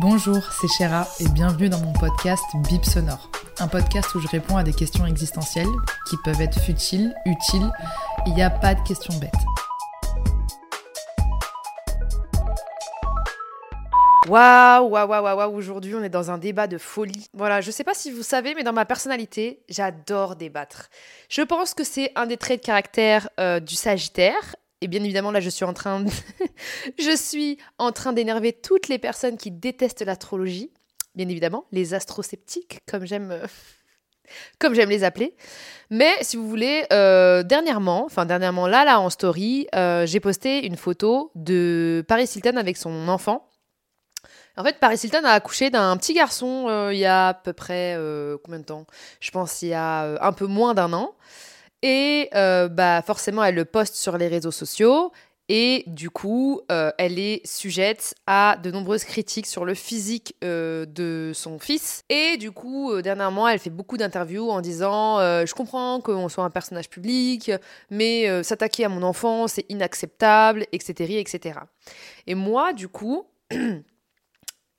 Bonjour, c'est Chéra et bienvenue dans mon podcast Bip Sonore. Un podcast où je réponds à des questions existentielles qui peuvent être futiles, utiles. Il n'y a pas de questions bêtes. Waouh, waouh, waouh, waouh, aujourd'hui on est dans un débat de folie. Voilà, je sais pas si vous savez, mais dans ma personnalité, j'adore débattre. Je pense que c'est un des traits de caractère euh, du Sagittaire. Et bien évidemment, là, je suis en train, je suis en train d'énerver toutes les personnes qui détestent l'astrologie. Bien évidemment, les astrosceptiques, comme j'aime, euh, comme j'aime les appeler. Mais si vous voulez, euh, dernièrement, enfin dernièrement là, là en story, j'ai posté une photo de Paris Hilton avec son enfant. En fait, Paris Hilton a accouché d'un petit garçon euh, il y a à peu près euh, combien de temps? Je pense il y a euh, un peu moins d'un an. Et bah forcément, elle le poste sur les réseaux sociaux. Et du coup, elle est sujette à de nombreuses critiques sur le physique de son fils. Et du coup, dernièrement, elle fait beaucoup d'interviews en disant Je comprends qu'on soit un personnage public, mais s'attaquer à mon enfant, c'est inacceptable, etc., etc. Et moi, du coup,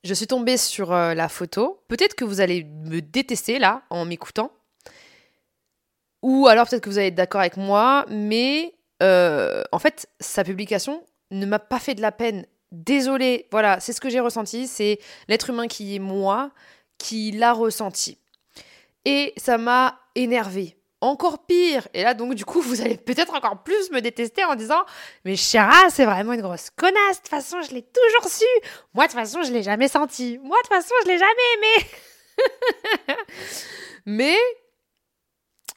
Je suis tombée sur euh, la photo. Peut-être que vous allez me détester là en m'écoutant. Ou alors peut-être que vous allez être d'accord avec moi, mais euh, en fait, sa publication ne m'a pas fait de la peine. Désolée, voilà, c'est ce que j'ai ressenti, c'est l'être humain qui est moi qui l'a ressenti. Et ça m'a énervé encore pire. Et là, donc, du coup, vous allez peut-être encore plus me détester en disant Mais Chara, c'est vraiment une grosse connasse. De toute façon, je l'ai toujours su. Moi, de toute façon, je l'ai jamais senti. Moi, de toute façon, je l'ai jamais aimé. Mais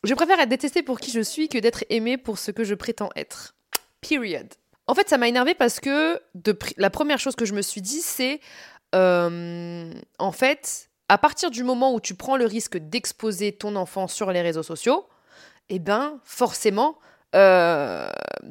je préfère être détestée pour qui je suis que d'être aimée pour ce que je prétends être. Period. En fait, ça m'a énervé parce que la première chose que je me suis dit, c'est euh, en fait, à partir du moment où tu prends le risque d'exposer ton enfant sur les réseaux sociaux, eh ben forcément, euh,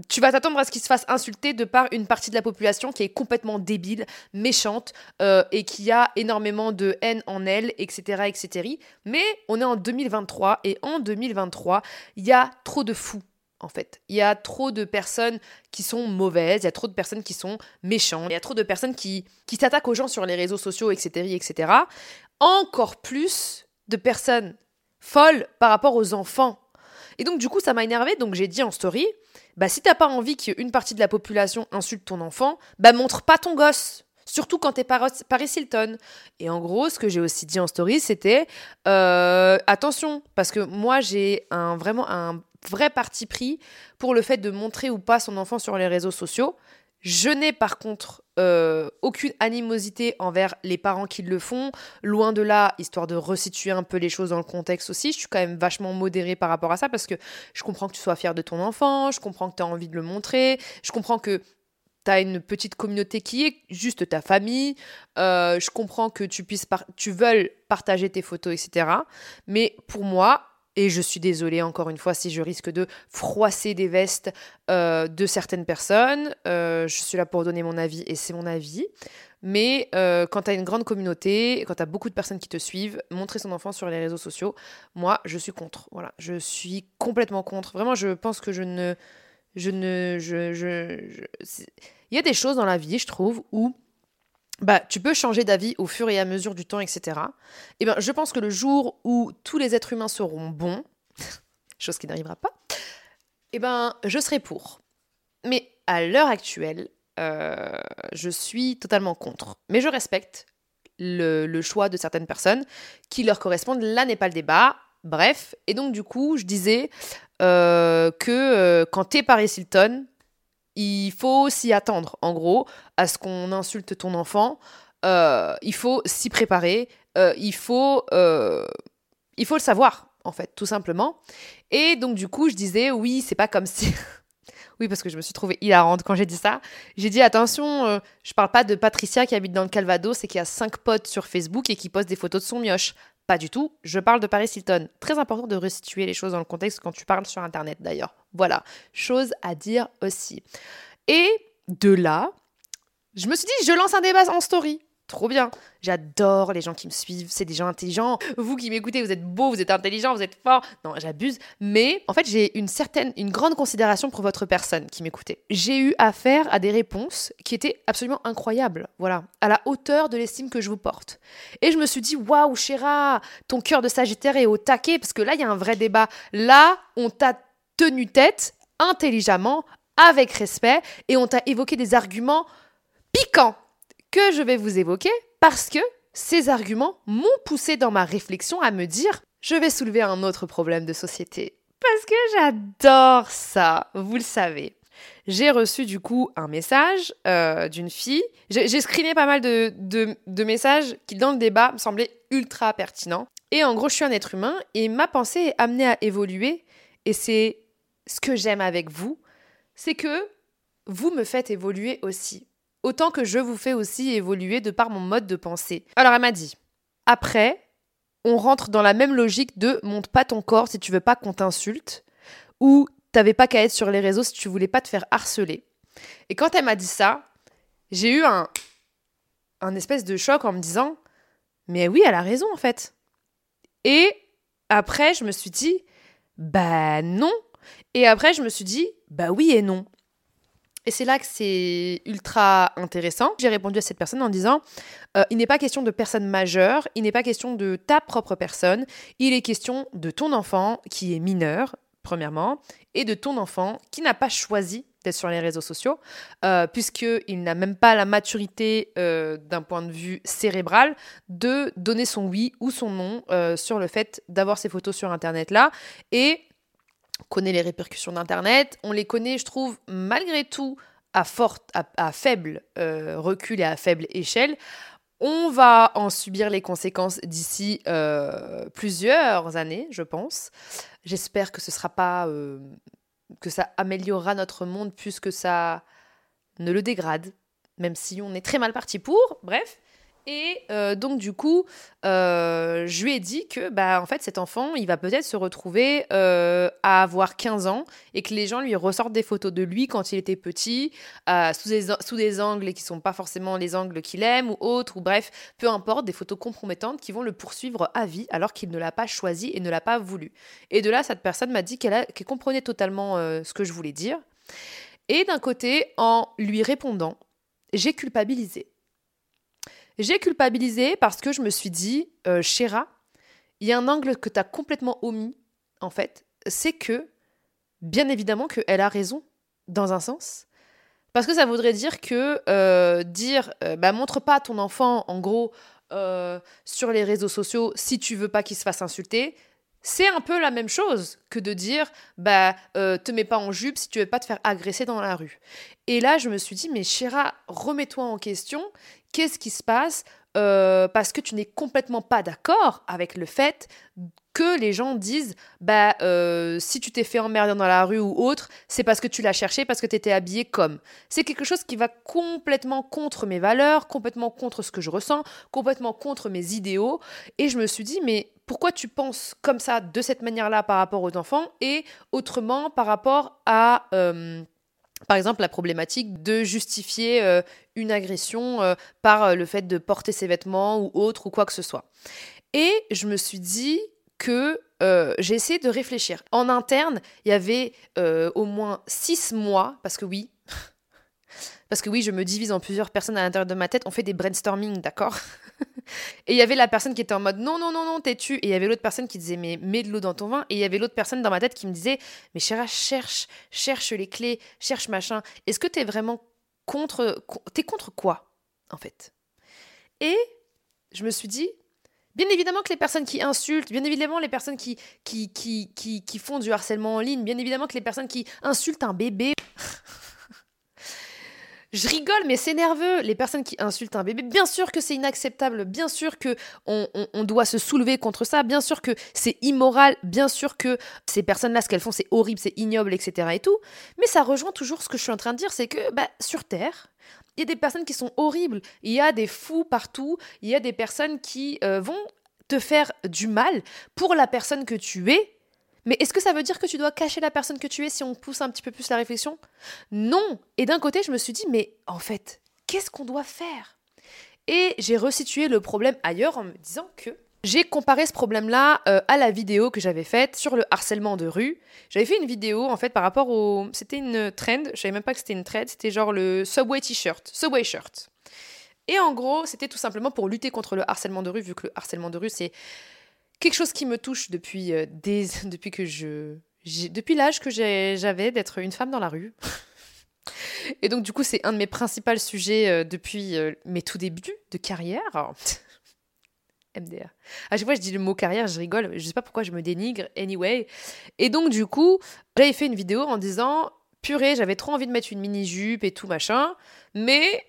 tu vas t'attendre à ce qu'il se fasse insulter de par une partie de la population qui est complètement débile, méchante euh, et qui a énormément de haine en elle, etc., etc. Mais on est en 2023 et en 2023, il y a trop de fous. En fait, il y a trop de personnes qui sont mauvaises, il y a trop de personnes qui sont méchantes, il y a trop de personnes qui, qui s'attaquent aux gens sur les réseaux sociaux, etc., etc. Encore plus de personnes folles par rapport aux enfants et donc, du coup, ça m'a énervé. Donc, j'ai dit en story bah, si t'as pas envie qu'une partie de la population insulte ton enfant, bah, montre pas ton gosse. Surtout quand t'es Paris Hilton. Et en gros, ce que j'ai aussi dit en story, c'était euh, attention, parce que moi, j'ai vraiment un vrai parti pris pour le fait de montrer ou pas son enfant sur les réseaux sociaux. Je n'ai par contre euh, aucune animosité envers les parents qui le font. Loin de là, histoire de resituer un peu les choses dans le contexte aussi, je suis quand même vachement modérée par rapport à ça parce que je comprends que tu sois fier de ton enfant, je comprends que tu as envie de le montrer, je comprends que tu as une petite communauté qui est juste ta famille, euh, je comprends que tu puisses tu veuilles partager tes photos, etc. Mais pour moi, et je suis désolée encore une fois si je risque de froisser des vestes euh, de certaines personnes. Euh, je suis là pour donner mon avis et c'est mon avis. Mais euh, quand tu as une grande communauté, quand tu as beaucoup de personnes qui te suivent, montrer son enfant sur les réseaux sociaux, moi, je suis contre. Voilà, je suis complètement contre. Vraiment, je pense que je ne... Je ne... Je, je, Il y a des choses dans la vie, je trouve, où bah, tu peux changer d'avis au fur et à mesure du temps, etc. Et eh ben, je pense que le jour où tous les êtres humains seront bons, chose qui n'arrivera pas, eh ben, je serai pour. Mais à l'heure actuelle, euh, je suis totalement contre. Mais je respecte le, choix de certaines personnes qui leur correspondent. Là n'est pas le débat. Bref, et donc du coup, je disais euh, que euh, quand t'es Paris Hilton, il faut s'y attendre, en gros, à ce qu'on insulte ton enfant. Euh, il faut s'y préparer. Euh, il, faut, euh, il faut le savoir, en fait, tout simplement. Et donc du coup, je disais oui, c'est pas comme si Oui, parce que je me suis trouvée hilarante quand j'ai dit ça. J'ai dit attention, je parle pas de Patricia qui habite dans le Calvados et qui a cinq potes sur Facebook et qui poste des photos de son mioche. Pas du tout, je parle de Paris Hilton. Très important de restituer les choses dans le contexte quand tu parles sur Internet d'ailleurs. Voilà, chose à dire aussi. Et de là, je me suis dit, je lance un débat en story trop bien. J'adore les gens qui me suivent, c'est des gens intelligents. Vous qui m'écoutez, vous êtes beau, vous êtes intelligent, vous êtes fort. Non, j'abuse, mais en fait, j'ai une certaine une grande considération pour votre personne qui m'écoutait. J'ai eu affaire à des réponses qui étaient absolument incroyables, voilà, à la hauteur de l'estime que je vous porte. Et je me suis dit waouh, Chéra, ton cœur de Sagittaire est au taquet parce que là, il y a un vrai débat. Là, on t'a tenu tête intelligemment, avec respect, et on t'a évoqué des arguments piquants que je vais vous évoquer parce que ces arguments m'ont poussé dans ma réflexion à me dire je vais soulever un autre problème de société. Parce que j'adore ça, vous le savez. J'ai reçu du coup un message euh, d'une fille. J'ai screené pas mal de, de, messages qui, dans le débat, me semblaient ultra pertinents. Et en gros, je suis un être humain et ma pensée est amenée à évoluer. Et c'est ce que j'aime avec vous, c'est que vous me faites évoluer aussi autant que je vous fais aussi évoluer de par mon mode de pensée. Alors elle m'a dit, après, on rentre dans la même logique de monte pas ton corps si tu veux pas qu'on t'insulte, ou t'avais pas qu'à être sur les réseaux si tu voulais pas te faire harceler. Et quand elle m'a dit ça, j'ai eu un, un espèce de choc en me disant, mais oui, elle a raison en fait. Et après, je me suis dit, bah non. Et après, je me suis dit, bah oui et non. Et c'est là que c'est ultra intéressant. J'ai répondu à cette personne en disant euh, il n'est pas question de personne majeure, il n'est pas question de ta propre personne, il est question de ton enfant qui est mineur, premièrement, et de ton enfant qui n'a pas choisi d'être sur les réseaux sociaux, euh, puisqu'il n'a même pas la maturité euh, d'un point de vue cérébral de donner son oui ou son non euh, sur le fait d'avoir ces photos sur Internet là. Et connaît les répercussions d'Internet, on les connaît, je trouve, malgré tout, à, à, faible euh, recul et à faible échelle. On va en subir les conséquences d'ici euh, plusieurs années, je pense. J'espère que ce sera pas euh, que ça améliorera notre monde plus que ça ne le dégrade, même si on est très mal parti pour. Bref, et euh, donc du coup, euh, je lui ai dit que bah en fait cet enfant, il va peut-être se retrouver euh, à avoir 15 ans et que les gens lui ressortent des photos de lui quand il était petit, sous, des, angles qui sont pas forcément les angles qu'il aime ou autres, ou bref, peu importe, des photos compromettantes qui vont le poursuivre à vie alors qu'il ne l'a pas choisi et ne l'a pas voulu. Et de là, cette personne m'a dit qu'elle comprenait totalement ce que je voulais dire. Et d'un côté, en lui répondant, j'ai culpabilisé. J'ai culpabilisé parce que je me suis dit, euh, Chéra, il y a un angle que tu as complètement omis, en fait, c'est que, bien évidemment, qu'elle a raison, dans un sens. Parce que ça voudrait dire que euh, dire, euh, bah, montre pas ton enfant, en gros, sur les réseaux sociaux si tu veux pas qu'il se fasse insulter, c'est un peu la même chose que de dire bah te mets pas en jupe si tu veux pas te faire agresser dans la rue. Et là je me suis dit mais Chéra remets-toi en question qu'est-ce qui se passe euh, parce que tu n'es complètement pas d'accord avec le fait que les gens disent bah euh, si tu t'es fait emmerder dans la rue ou autre, c'est parce que tu l'as cherché, parce que tu étais habillé comme. C'est quelque chose qui va complètement contre mes valeurs, complètement contre ce que je ressens, complètement contre mes idéaux. Et je me suis dit mais pourquoi tu penses comme ça, de cette manière-là par rapport aux enfants et autrement par rapport à... Euh, par exemple, la problématique de justifier euh, une agression euh, par euh, le fait de porter ses vêtements ou autre ou quoi que ce soit. Et je me suis dit que j'ai essayé de réfléchir. En interne, il y avait au moins six mois, parce que oui, parce que oui, je me divise en plusieurs personnes à l'intérieur de ma tête. On fait des brainstorming, d'accord? Et il y avait la personne qui était en mode non, non, non, non, t'es-tu Et il y avait l'autre personne qui disait mais mets de l'eau dans ton vin. Et il y avait l'autre personne dans ma tête qui me disait mais chéra, cherche, cherche les clés, cherche machin. Est-ce que t'es vraiment contre. T'es contre quoi, en fait? Et je me suis dit Bien évidemment que les personnes qui insultent, bien évidemment les personnes qui, qui, qui, qui font du harcèlement en ligne, bien évidemment que les personnes qui insultent un bébé, Je rigole, mais c'est nerveux. Les personnes qui insultent un bébé, bien sûr que c'est inacceptable, bien sûr que on, doit se soulever contre ça, bien sûr que c'est immoral, bien sûr que ces personnes-là, ce qu'elles font, c'est horrible, c'est ignoble, etc. et tout. Mais ça rejoint toujours ce que je suis en train de dire, c'est que bah, sur Terre, il y a des personnes qui sont horribles, il y a des fous partout, il y a des personnes qui euh, vont te faire du mal pour la personne que tu es mais est-ce que ça veut dire que tu dois cacher la personne que tu es si on pousse un petit peu plus la réflexion? Non. Et d'un côté, je me suis dit, mais en fait, qu'est-ce qu'on doit faire? Et j'ai resitué le problème ailleurs en me disant que j'ai comparé ce problème-là euh, à la vidéo que j'avais faite sur le harcèlement de rue. J'avais fait une vidéo en fait par rapport au. C'était une trend, je savais même pas que c'était une trend, c'était genre le Subway T-shirt, Subway shirt. Et en gros, c'était tout simplement pour lutter contre le harcèlement de rue, vu que le harcèlement de rue, c'est quelque chose qui me touche depuis, euh, des, depuis que je. Depuis l'âge que j'avais d'être une femme dans la rue. Et donc, du coup, c'est un de mes principaux sujets euh, depuis euh, mes tout débuts de carrière. MDR. À chaque fois, je dis le mot carrière, je rigole. Je sais pas pourquoi je me dénigre. Anyway. Et donc, du coup, j'avais fait une vidéo en disant Purée, j'avais trop envie de mettre une mini-jupe et tout machin. Mais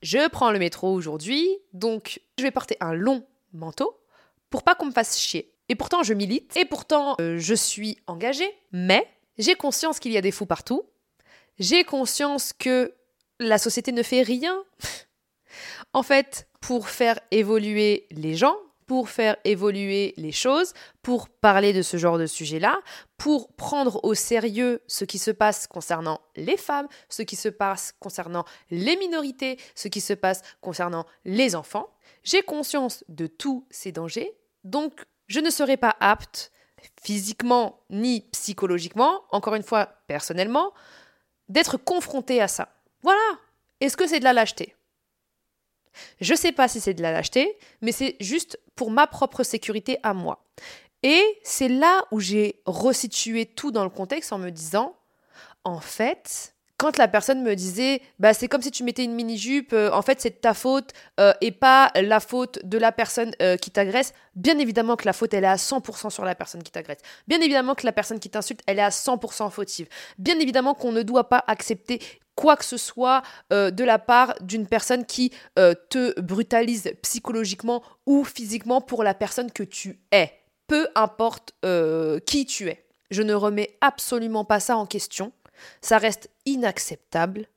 je prends le métro aujourd'hui. Donc, je vais porter un long manteau pour pas qu'on me fasse chier. Et pourtant, je milite, et pourtant, euh, je suis engagée, mais j'ai conscience qu'il y a des fous partout. J'ai conscience que la société ne fait rien. en fait, pour faire évoluer les gens, pour faire évoluer les choses, pour parler de ce genre de sujet-là, pour prendre au sérieux ce qui se passe concernant les femmes, ce qui se passe concernant les minorités, ce qui se passe concernant les enfants. J'ai conscience de tous ces dangers donc, je ne serai pas apte, physiquement ni psychologiquement, encore une fois, personnellement, d'être confrontée à ça. Voilà. Est-ce que c'est de la lâcheté? Je ne sais pas si c'est de la lâcheté, mais c'est juste pour ma propre sécurité à moi. Et c'est là où j'ai resitué tout dans le contexte en me disant, en fait, quand la personne me disait bah c'est comme si tu mettais une mini jupe euh, en fait c'est ta faute euh, et pas la faute de la personne euh, qui t'agresse. Bien évidemment que la faute elle est à 100% sur la personne qui t'agresse. Bien évidemment que la personne qui t'insulte elle est à 100% fautive. Bien évidemment qu'on ne doit pas accepter quoi que ce soit de la part d'une personne qui te brutalise psychologiquement ou physiquement pour la personne que tu es. Peu importe qui tu es. Je ne remets absolument pas ça en question ça reste inacceptable,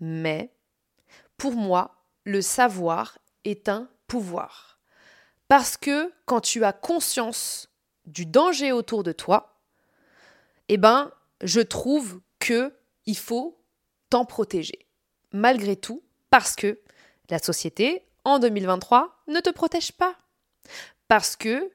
mais pour moi, le savoir est un pouvoir. Parce que quand tu as conscience du danger autour de toi, eh ben, je trouve que il faut t'en protéger. Malgré tout, parce que la société, en 2023, ne te protège pas. Parce que,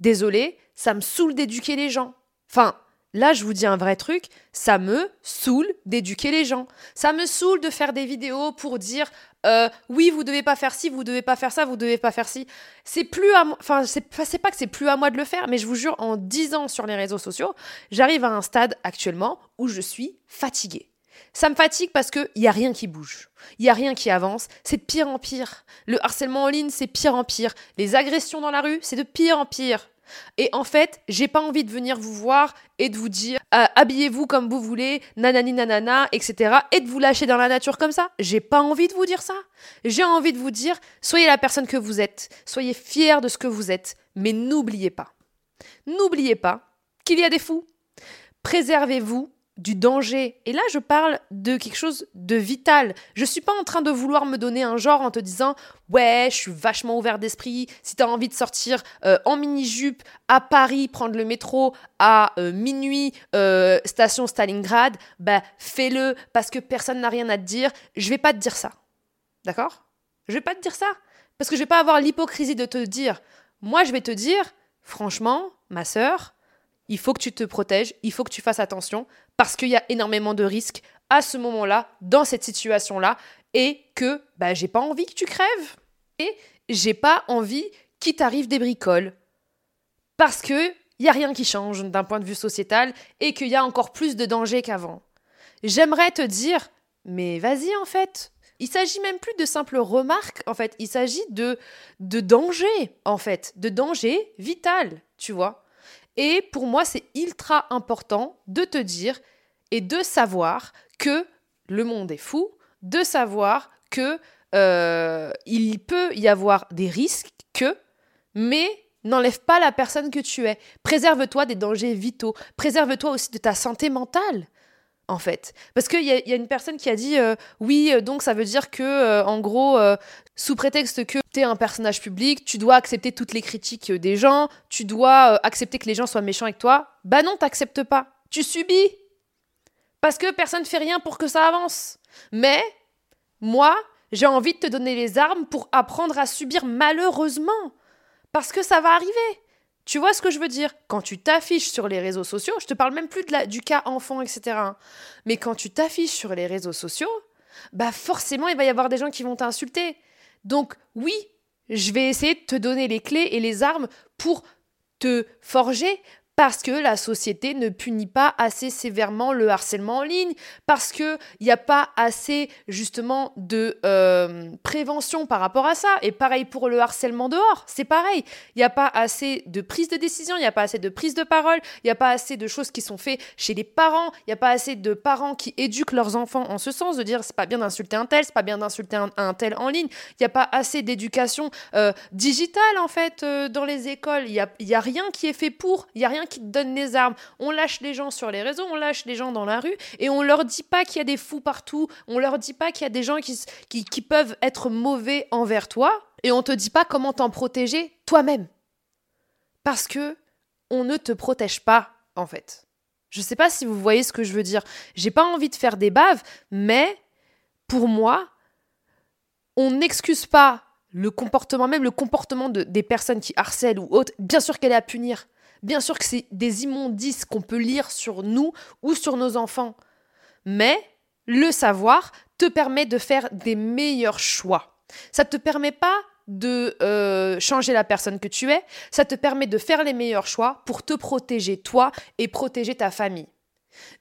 désolé, ça me saoule d'éduquer les gens. Enfin, Là, je vous dis un vrai truc, ça me saoule d'éduquer les gens. Ça me saoule de faire des vidéos pour dire euh, oui, vous devez pas faire ci, vous devez pas faire ça, vous devez pas faire ci. C'est plus à moi, enfin, c'est pas que c'est plus à moi de le faire, mais je vous jure, en 10 ans sur les réseaux sociaux, j'arrive à un stade actuellement où je suis fatiguée. Ça me fatigue parce qu'il n'y a rien qui bouge. Il n'y a rien qui avance. C'est de pire en pire. Le harcèlement en ligne, c'est pire en pire. Les agressions dans la rue, c'est de pire en pire. Et en fait, j'ai pas envie de venir vous voir et de vous dire euh, habillez-vous comme vous voulez, nanani nanana, etc. et de vous lâcher dans la nature comme ça. J'ai pas envie de vous dire ça. J'ai envie de vous dire soyez la personne que vous êtes, soyez fiers de ce que vous êtes, mais n'oubliez pas, n'oubliez pas qu'il y a des fous. Préservez-vous du danger. Et là, je parle de quelque chose de vital. Je suis pas en train de vouloir me donner un genre en te disant ouais, je suis vachement ouvert d'esprit. Si tu as envie de sortir euh, en mini-jupe à Paris, prendre le métro à euh, minuit, euh, station Stalingrad, bah fais-le parce que personne n'a rien à te dire. Je vais pas te dire ça. D'accord? Je vais pas te dire ça. Parce que je vais pas avoir l'hypocrisie de te dire. Moi, je vais te dire, franchement, ma sœur, il faut que tu te protèges, il faut que tu fasses attention, parce qu'il y a énormément de risques à ce moment-là, dans cette situation-là, et que bah, j'ai pas envie que tu crèves. Et j'ai pas envie qu'il t'arrive des bricoles. Parce que y a rien qui change d'un point de vue sociétal et qu'il y a encore plus de danger qu'avant. J'aimerais te dire, mais vas-y en fait. Il s'agit même plus de simples remarques, en fait. Il s'agit de, de danger, en fait. De danger vital, tu vois. Et pour moi, c'est ultra important de te dire et de savoir que le monde est fou, de savoir que euh, il peut y avoir des risques que, mais n'enlève pas la personne que tu es. Préserve-toi des dangers vitaux. Préserve-toi aussi de ta santé mentale en fait. Parce qu'il y, a une personne qui a dit euh, oui, euh, donc ça veut dire que, en gros, sous prétexte que tu es un personnage public, tu dois accepter toutes les critiques des gens, tu dois accepter que les gens soient méchants avec toi. Bah non, t'acceptes pas. Tu subis. Parce que personne ne fait rien pour que ça avance. Mais, moi, j'ai envie de te donner les armes pour apprendre à subir malheureusement. Parce que ça va arriver. Tu vois ce que je veux dire? Quand tu t'affiches sur les réseaux sociaux, je te parle même plus du cas enfant, etc. Hein. Mais quand tu t'affiches sur les réseaux sociaux, bah forcément, il va y avoir des gens qui vont t'insulter. Donc oui, je vais essayer de te donner les clés et les armes pour te forger, parce que la société ne punit pas assez sévèrement le harcèlement en ligne, parce qu'il n'y a pas assez justement de euh, prévention par rapport à ça. Et pareil pour le harcèlement dehors, c'est pareil. Il n'y a pas assez de prise de décision, il n'y a pas assez de prise de parole, il n'y a pas assez de choses qui sont faites chez les parents, il n'y a pas assez de parents qui éduquent leurs enfants en ce sens, de dire c'est pas bien d'insulter un tel, c'est pas bien d'insulter un, tel en ligne, il n'y a pas assez d'éducation euh, digitale en fait euh, dans les écoles, il n'y y a rien qui est fait pour, il n'y a rien qui te donne les armes. On lâche les gens sur les réseaux, on lâche les gens dans la rue et on leur dit pas qu'il y a des fous partout, on leur dit pas qu'il y a des gens qui, qui, peuvent être mauvais envers toi et on te dit pas comment t'en protéger toi-même. Parce que on ne te protège pas, en fait. Je sais pas si vous voyez ce que je veux dire. J'ai pas envie de faire des baves, mais pour moi, on n'excuse pas le comportement, même le comportement de, des personnes qui harcèlent ou autres. Bien sûr qu'elle est à punir. Bien sûr que c'est des immondices qu'on peut lire sur nous ou sur nos enfants. Mais le savoir te permet de faire des meilleurs choix. Ça ne te permet pas de euh, changer la personne que tu es, ça te permet de faire les meilleurs choix pour te protéger toi et protéger ta famille.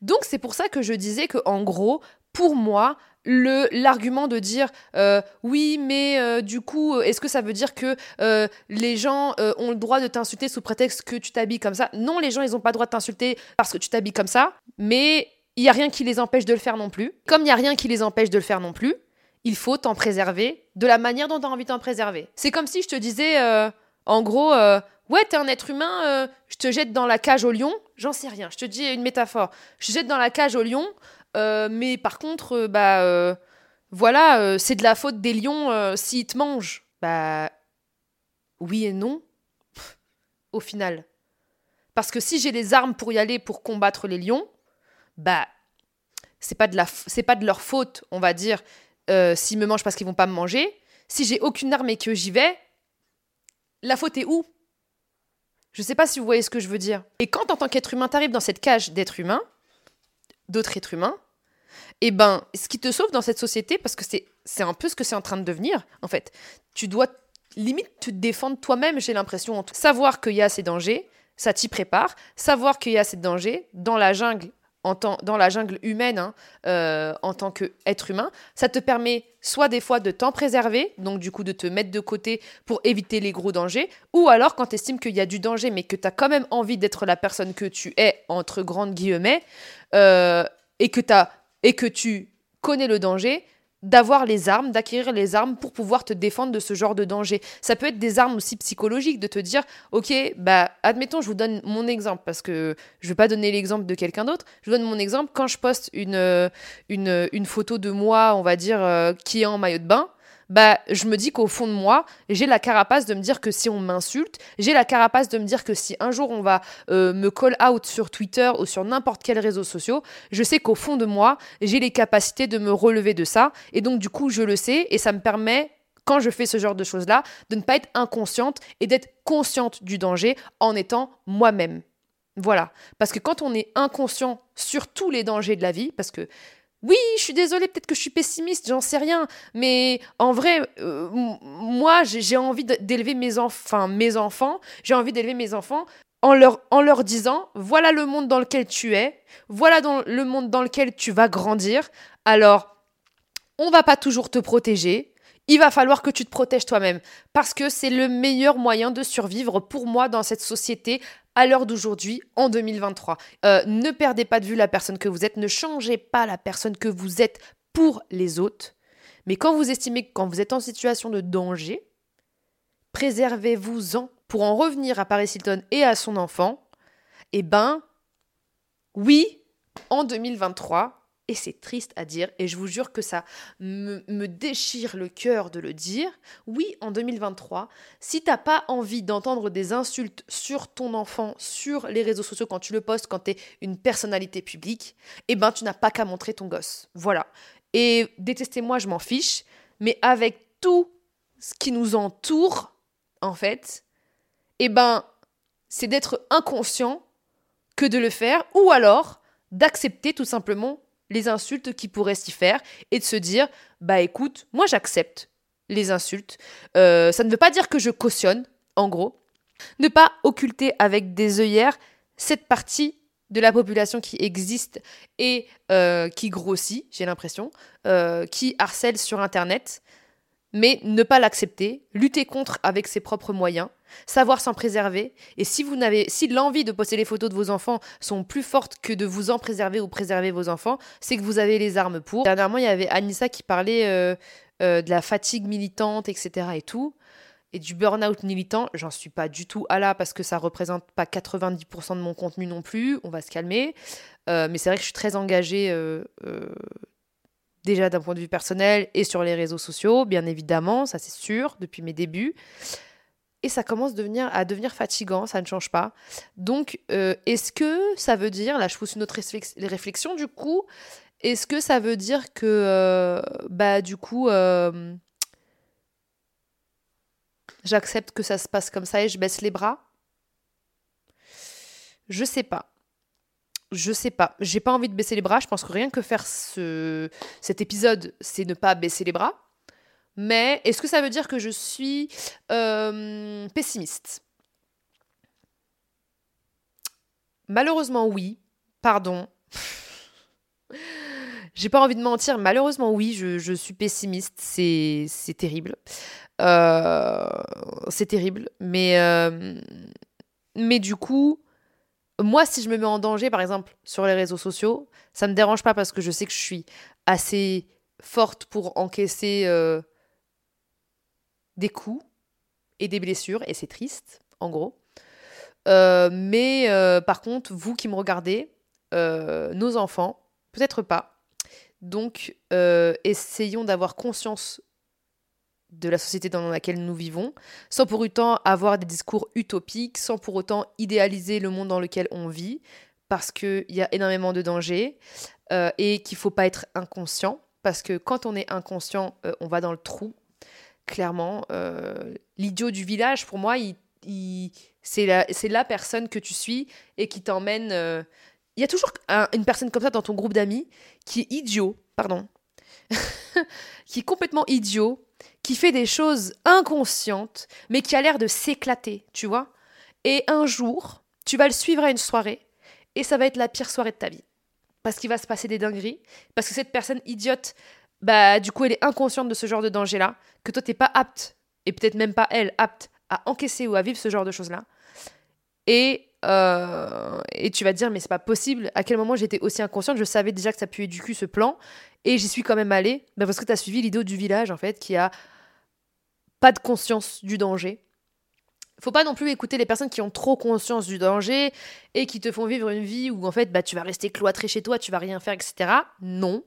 Donc c'est pour ça que je disais que en gros, pour moi, le l'argument de dire euh, oui mais euh, du coup est-ce que ça veut dire que euh, les gens ont le droit de t'insulter sous prétexte que tu t'habilles comme ça? Non les gens ils ont pas le droit de t'insulter parce que tu t'habilles comme ça mais il y a rien qui les empêche de le faire non plus. Comme il y a rien qui les empêche de le faire non plus il faut t'en préserver de la manière dont tu as envie de t'en préserver. C'est comme si je te disais en gros ouais t'es un être humain je te jette dans la cage au lion. J'en sais rien je te dis une métaphore. Je te jette dans la cage au lion euh, mais par contre, euh, bah euh, voilà, c'est de la faute des lions s'ils te mangent. Bah oui et non, au final. Parce que si j'ai les armes pour y aller pour combattre les lions, bah c'est pas de la c'est pas de leur faute, on va dire, s'ils me mangent parce qu'ils vont pas me manger. Si j'ai aucune arme et que j'y vais, la faute est où? Je sais pas si vous voyez ce que je veux dire. Et quand en tant qu'être humain, t'arrives dans cette cage d'être humain, d'autres êtres humains, et eh ben, ce qui te sauve dans cette société, parce que c'est, un peu ce que c'est en train de devenir, en fait, tu dois limite te défendre toi-même, j'ai l'impression. Savoir qu'il y a ces dangers, ça t'y prépare. Savoir qu'il y a ces dangers dans la jungle, dans la jungle humaine, hein, euh, en tant qu'être humain, ça te permet soit des fois de t'en préserver, donc du coup de te mettre de côté pour éviter les gros dangers, ou alors quand tu estimes qu'il y a du danger, mais que tu as quand même envie d'être la personne que tu es, entre grandes guillemets, euh, et que as et que tu connais le danger, d'avoir les armes, d'acquérir les armes pour pouvoir te défendre de ce genre de danger. Ça peut être des armes aussi psychologiques, de te dire, ok, bah, admettons, je vous donne mon exemple, parce que je ne vais pas donner l'exemple de quelqu'un d'autre, je vous donne mon exemple, quand je poste une, euh, une, une photo de moi, on va dire, euh, qui est en maillot de bain, bah, je me dis qu'au fond de moi, j'ai la carapace de me dire que si on m'insulte, j'ai la carapace de me dire que si un jour on va euh, me call out sur Twitter ou sur n'importe quel réseau social, je sais qu'au fond de moi, j'ai les capacités de me relever de ça. Et donc, du coup, je le sais et ça me permet quand je fais ce genre de choses-là, de ne pas être inconsciente et d'être consciente du danger en étant moi-même. Voilà. Parce que quand on est inconscient sur tous les dangers de la vie, parce que oui, je suis désolée, peut-être que je suis pessimiste, j'en sais rien. Mais en vrai, euh, moi, j'ai envie d'élever mes, enfants, mes enfants, j'ai envie d'élever mes enfants en leur, disant, voilà le monde dans lequel tu es, voilà le monde dans lequel tu vas grandir. Alors, on va pas toujours te protéger, il va falloir que tu te protèges toi-même parce que c'est le meilleur moyen de survivre pour moi dans cette société à l'heure d'aujourd'hui, en 2023. Euh, ne perdez pas de vue la personne que vous êtes, ne changez pas la personne que vous êtes pour les autres. Mais quand vous estimez que quand vous êtes en situation de danger, préservez-vous-en pour en revenir à Paris Hilton et à son enfant. Eh ben, oui, en 2023, et c'est triste à dire, et je vous jure que ça me, déchire le cœur de le dire. Oui, en 2023, si t'as pas envie d'entendre des insultes sur ton enfant, sur les réseaux sociaux quand tu le postes, quand tu es une personnalité publique, eh ben tu n'as pas qu'à montrer ton gosse. Voilà. Et détestez-moi, je m'en fiche, mais avec tout ce qui nous entoure, en fait, eh ben c'est d'être inconscient que de le faire, ou alors d'accepter tout simplement les insultes qui pourraient s'y faire et de se dire bah écoute, moi j'accepte les insultes. Euh, ça ne veut pas dire que je cautionne, en gros. Ne pas occulter avec des œillères cette partie de la population qui existe et euh, qui grossit, j'ai l'impression, euh, qui harcèle sur Internet, mais ne pas l'accepter, lutter contre avec ses propres moyens, savoir s'en préserver. Et si vous n'avez, si l'envie de poster les photos de vos enfants sont plus fortes que de vous en préserver ou préserver vos enfants, c'est que vous avez les armes pour. Dernièrement, il y avait Anissa qui parlait euh, euh, de la fatigue militante, etc. et tout. Et du burn-out militant, j'en suis pas du tout à là parce que ça représente pas 90% de mon contenu non plus. On va se calmer. Euh, mais c'est vrai que je suis très engagée déjà d'un point de vue personnel et sur les réseaux sociaux, bien évidemment, ça c'est sûr, depuis mes débuts et ça commence à devenir fatigant, ça ne change pas. Donc, euh, est-ce que ça veut dire, là je pousse une autre réflexion du coup, est-ce que ça veut dire que, euh, bah du coup, euh, j'accepte que ça se passe comme ça et je baisse les bras? Je sais pas. Je sais pas. J'ai pas envie de baisser les bras. Je pense que rien que faire ce, cet épisode, c'est ne pas baisser les bras. Mais est-ce que ça veut dire que je suis euh, pessimiste? Malheureusement, oui. Pardon. J'ai pas envie de mentir. Malheureusement, oui, je, suis pessimiste. C'est terrible. Euh, c'est terrible. Mais, euh, mais du coup, moi, si je me mets en danger, par exemple, sur les réseaux sociaux, ça me dérange pas parce que je sais que je suis assez forte pour encaisser des coups et des blessures, et c'est triste, en gros. Euh, mais euh, par contre, vous qui me regardez, euh, nos enfants, peut-être pas. Donc, essayons d'avoir conscience de la société dans laquelle nous vivons, sans pour autant avoir des discours utopiques, sans pour autant idéaliser le monde dans lequel on vit, parce qu'il y a énormément de dangers et qu'il ne faut pas être inconscient, parce que quand on est inconscient, on va dans le trou clairement. Euh, l'idiot du village, pour moi, il, c'est la, la, personne que tu suis et qui t'emmène. Euh, il y a toujours une personne comme ça dans ton groupe d'amis qui est idiot, pardon, qui est complètement idiot, qui fait des choses inconscientes, mais qui a l'air de s'éclater, tu vois. Et un jour, tu vas le suivre à une soirée et ça va être la pire soirée de ta vie. Parce qu'il va se passer des dingueries, parce que cette personne idiote bah du coup elle est inconsciente de ce genre de danger-là, que toi t'es pas apte, et peut-être même pas elle, apte à encaisser ou à vivre ce genre de choses-là. Et, euh, et tu vas te dire, mais c'est pas possible, à quel moment j'étais aussi inconsciente, je savais déjà que ça puait du cul ce plan, et j'y suis quand même allée, bah parce que t'as suivi l'idée du village en fait, qui a pas de conscience du danger. Faut pas non plus écouter les personnes qui ont trop conscience du danger et qui te font vivre une vie où en fait bah, tu vas rester cloîtré chez toi, tu vas rien faire, etc. Non,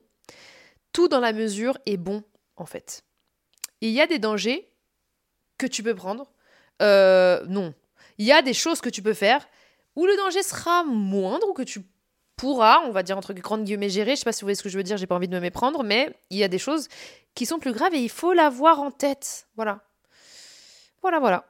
tout dans la mesure est bon, en fait. il y a des dangers que tu peux prendre. Euh, non. Il y a des choses que tu peux faire où le danger sera moindre ou que tu pourras, on va dire entre grandes guillemets, gérer. Je sais pas si vous voyez ce que je veux dire, j'ai pas envie de me méprendre, mais il y a des choses qui sont plus graves et il faut l'avoir en tête. Voilà. Voilà, voilà.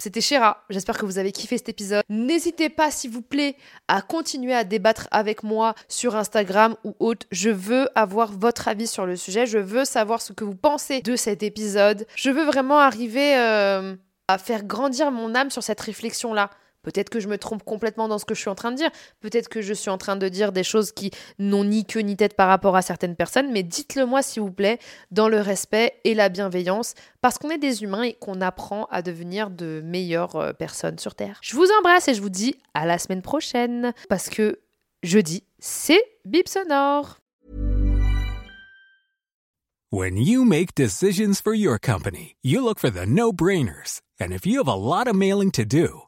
C'était Chéra, j'espère que vous avez kiffé cet épisode. N'hésitez pas, s'il vous plaît, à continuer à débattre avec moi sur Instagram ou autre. Je veux avoir votre avis sur le sujet, je veux savoir ce que vous pensez de cet épisode. Je veux vraiment arriver euh, à faire grandir mon âme sur cette réflexion-là. Peut-être que je me trompe complètement dans ce que je suis en train de dire. Peut-être que je suis en train de dire des choses qui n'ont ni queue ni tête par rapport à certaines personnes. Mais dites-le moi, s'il vous plaît, dans le respect et la bienveillance. Parce qu'on est des humains et qu'on apprend à devenir de meilleures euh, personnes sur Terre. Je vous embrasse et je vous dis à la semaine prochaine. Parce que jeudi, c'est Bip Sonore. When you make decisions for your company, you look for the no-brainers. And if you have a lot of mailing to do,